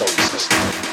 solar system.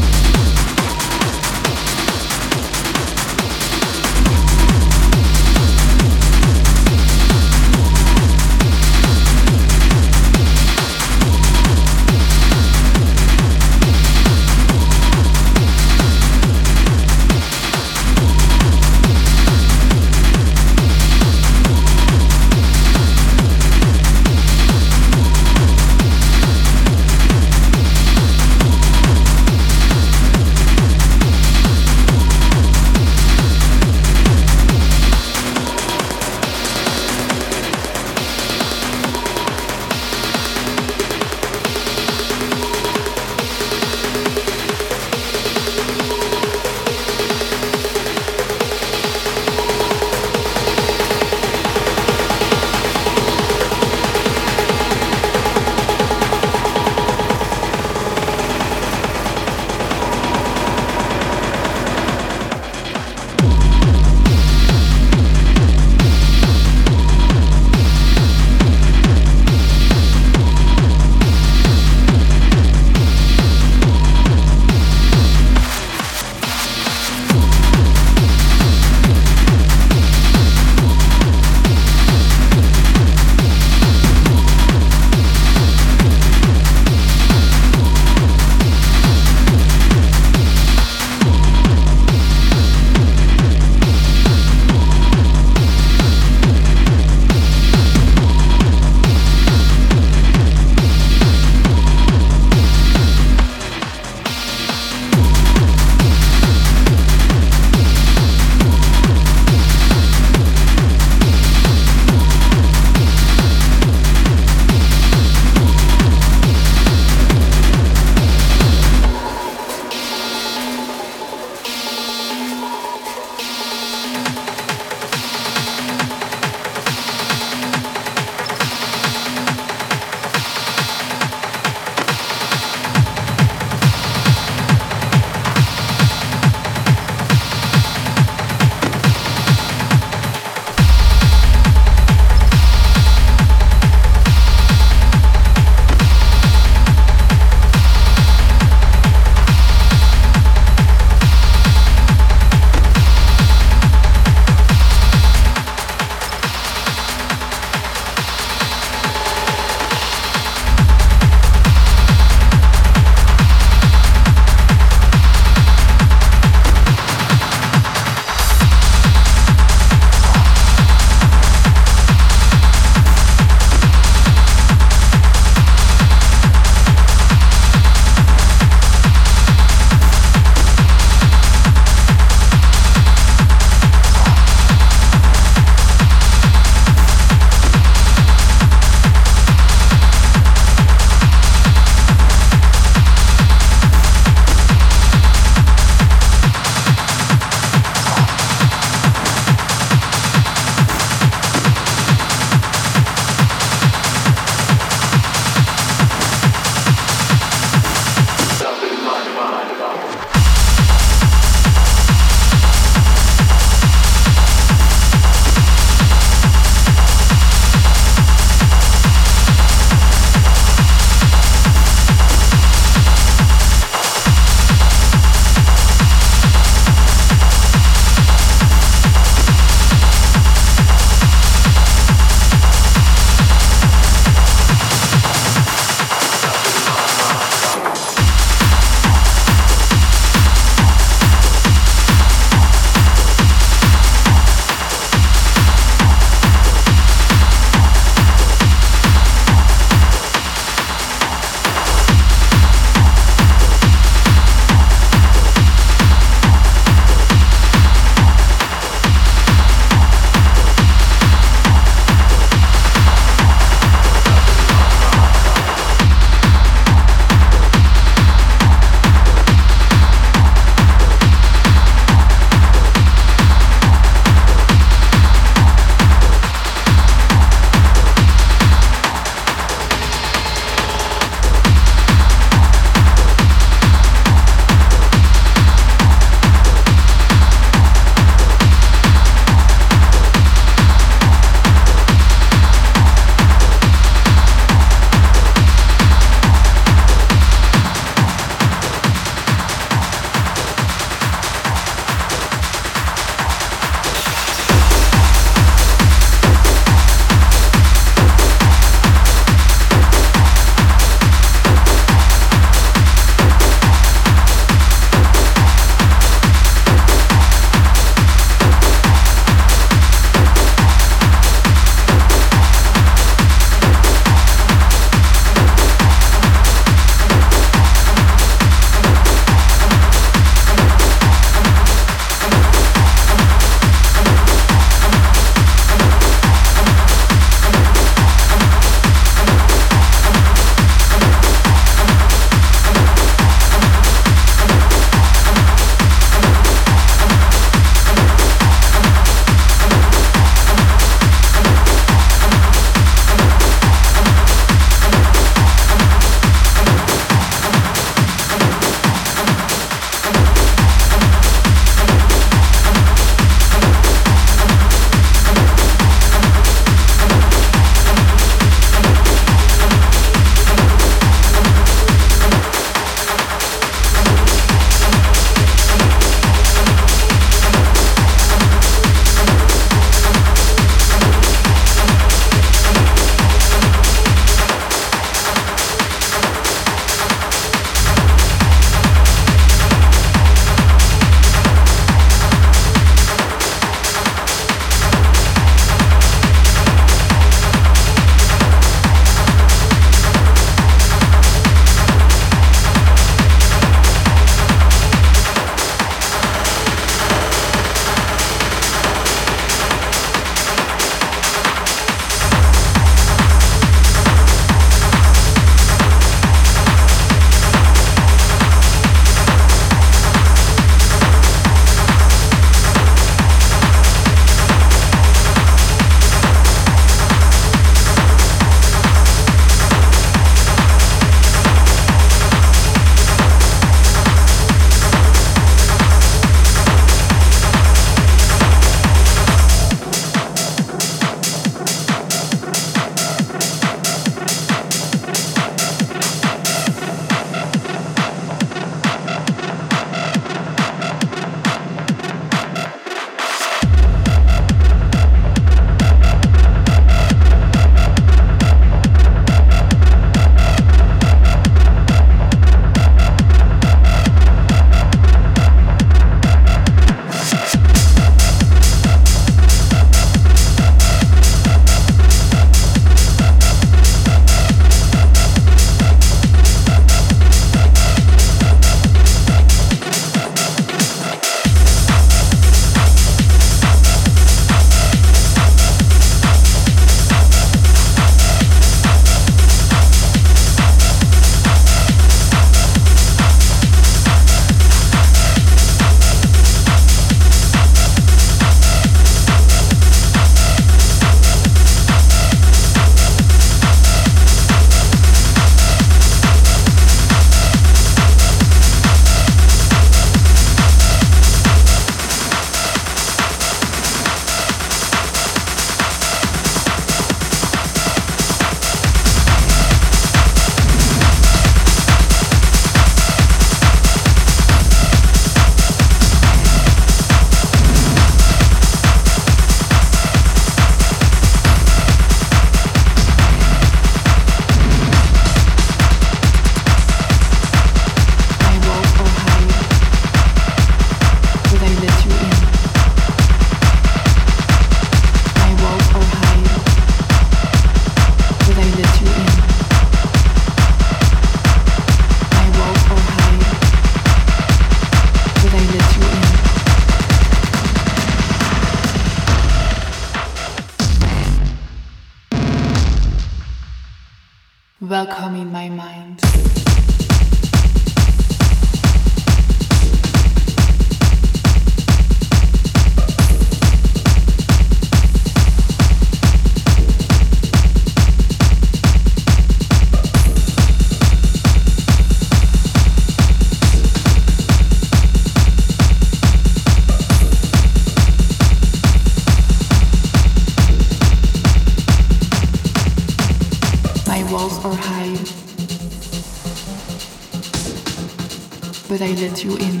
I let you in.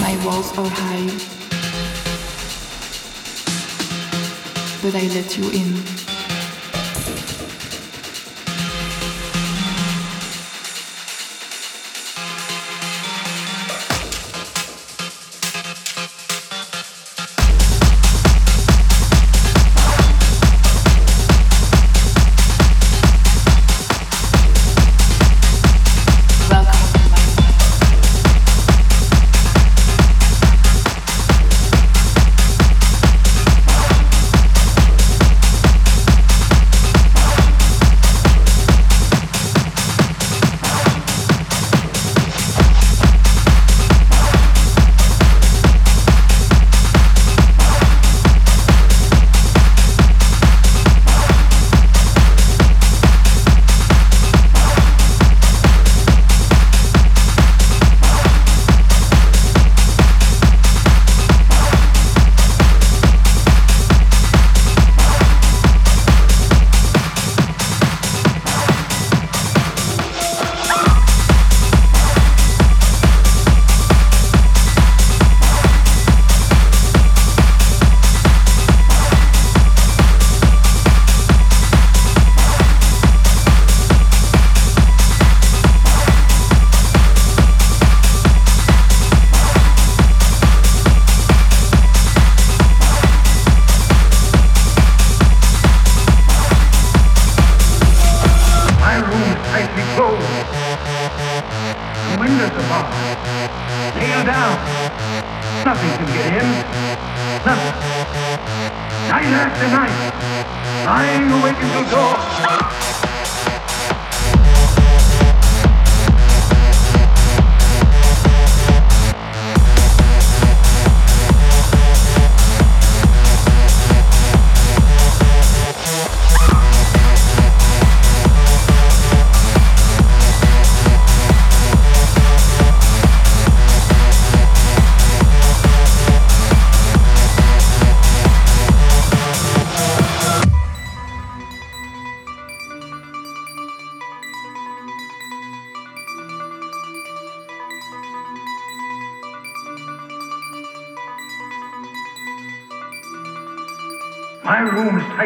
My walls are high, but I let you in.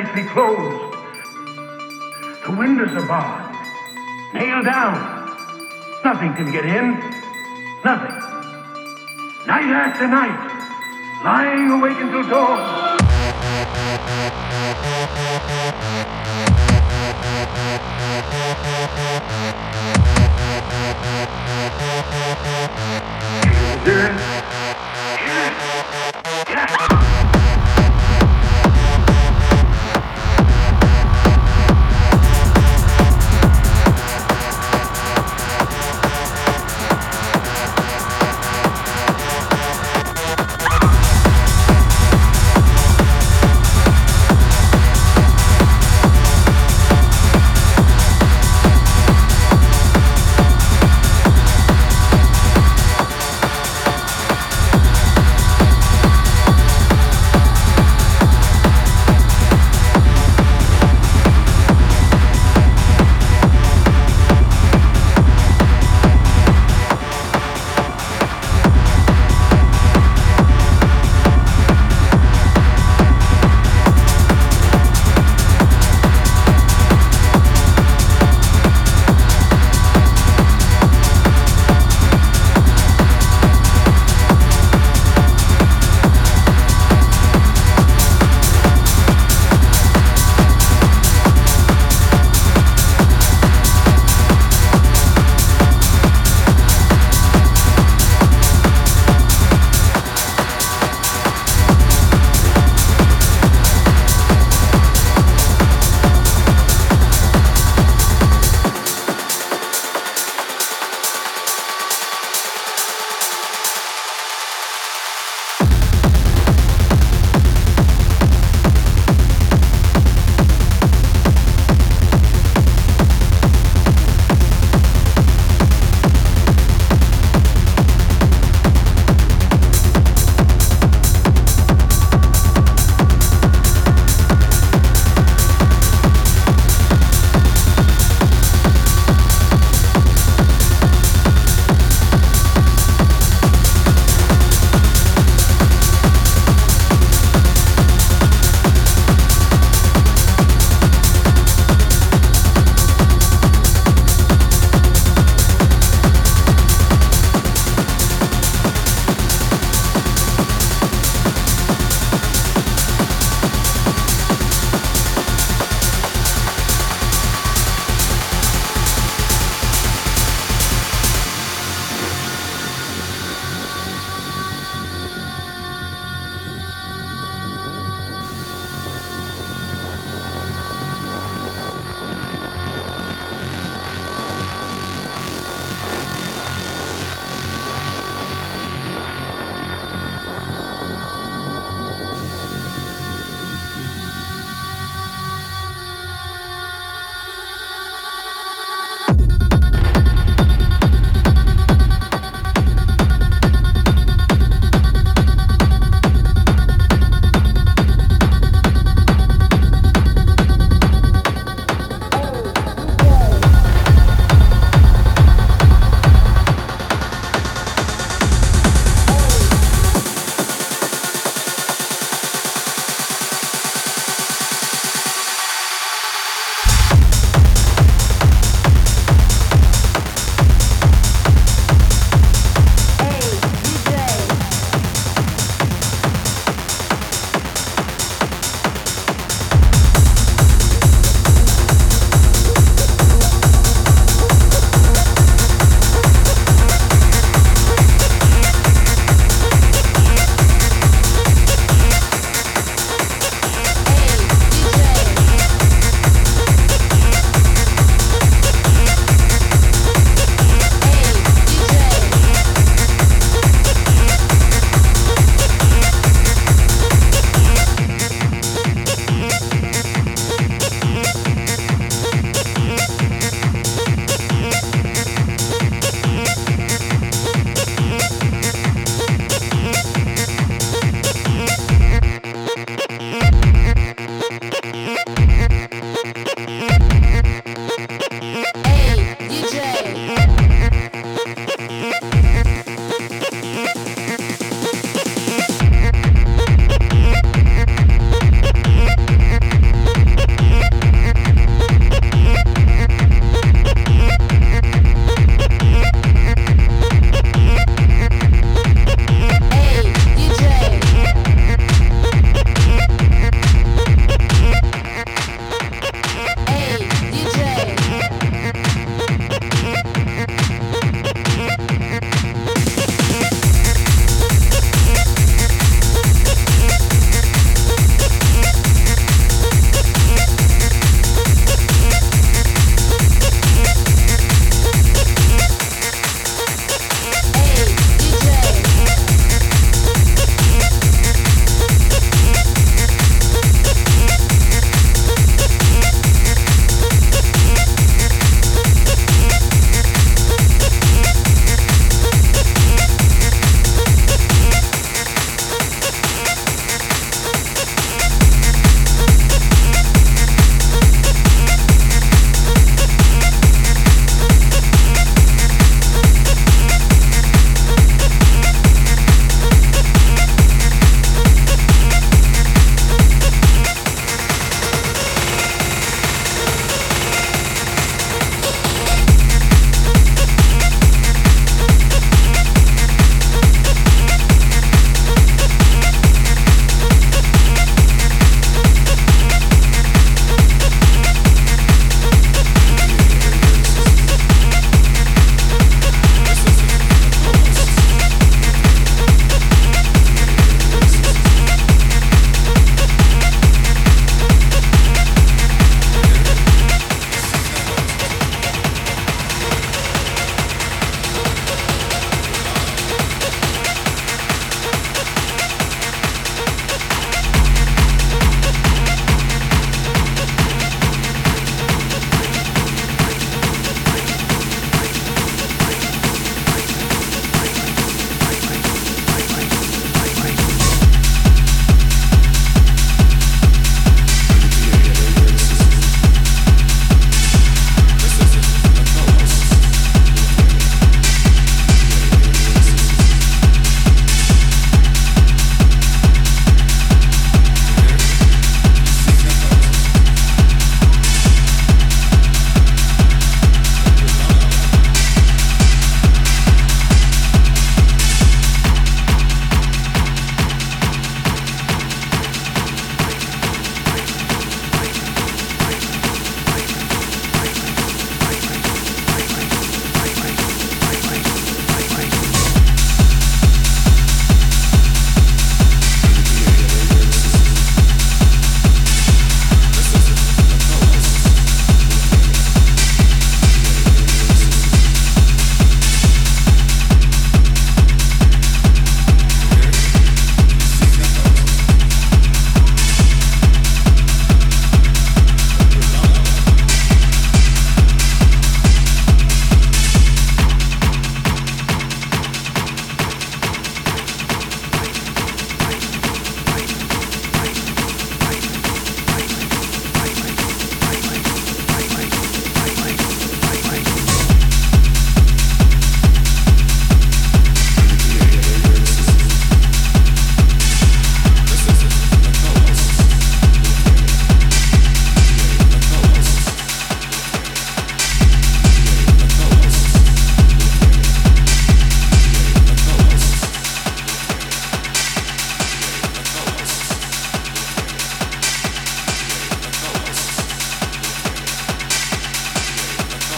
Tightly closed. The windows are barred. Nailed down. Nothing can get in. Nothing. Night after night. Lying awake until dawn.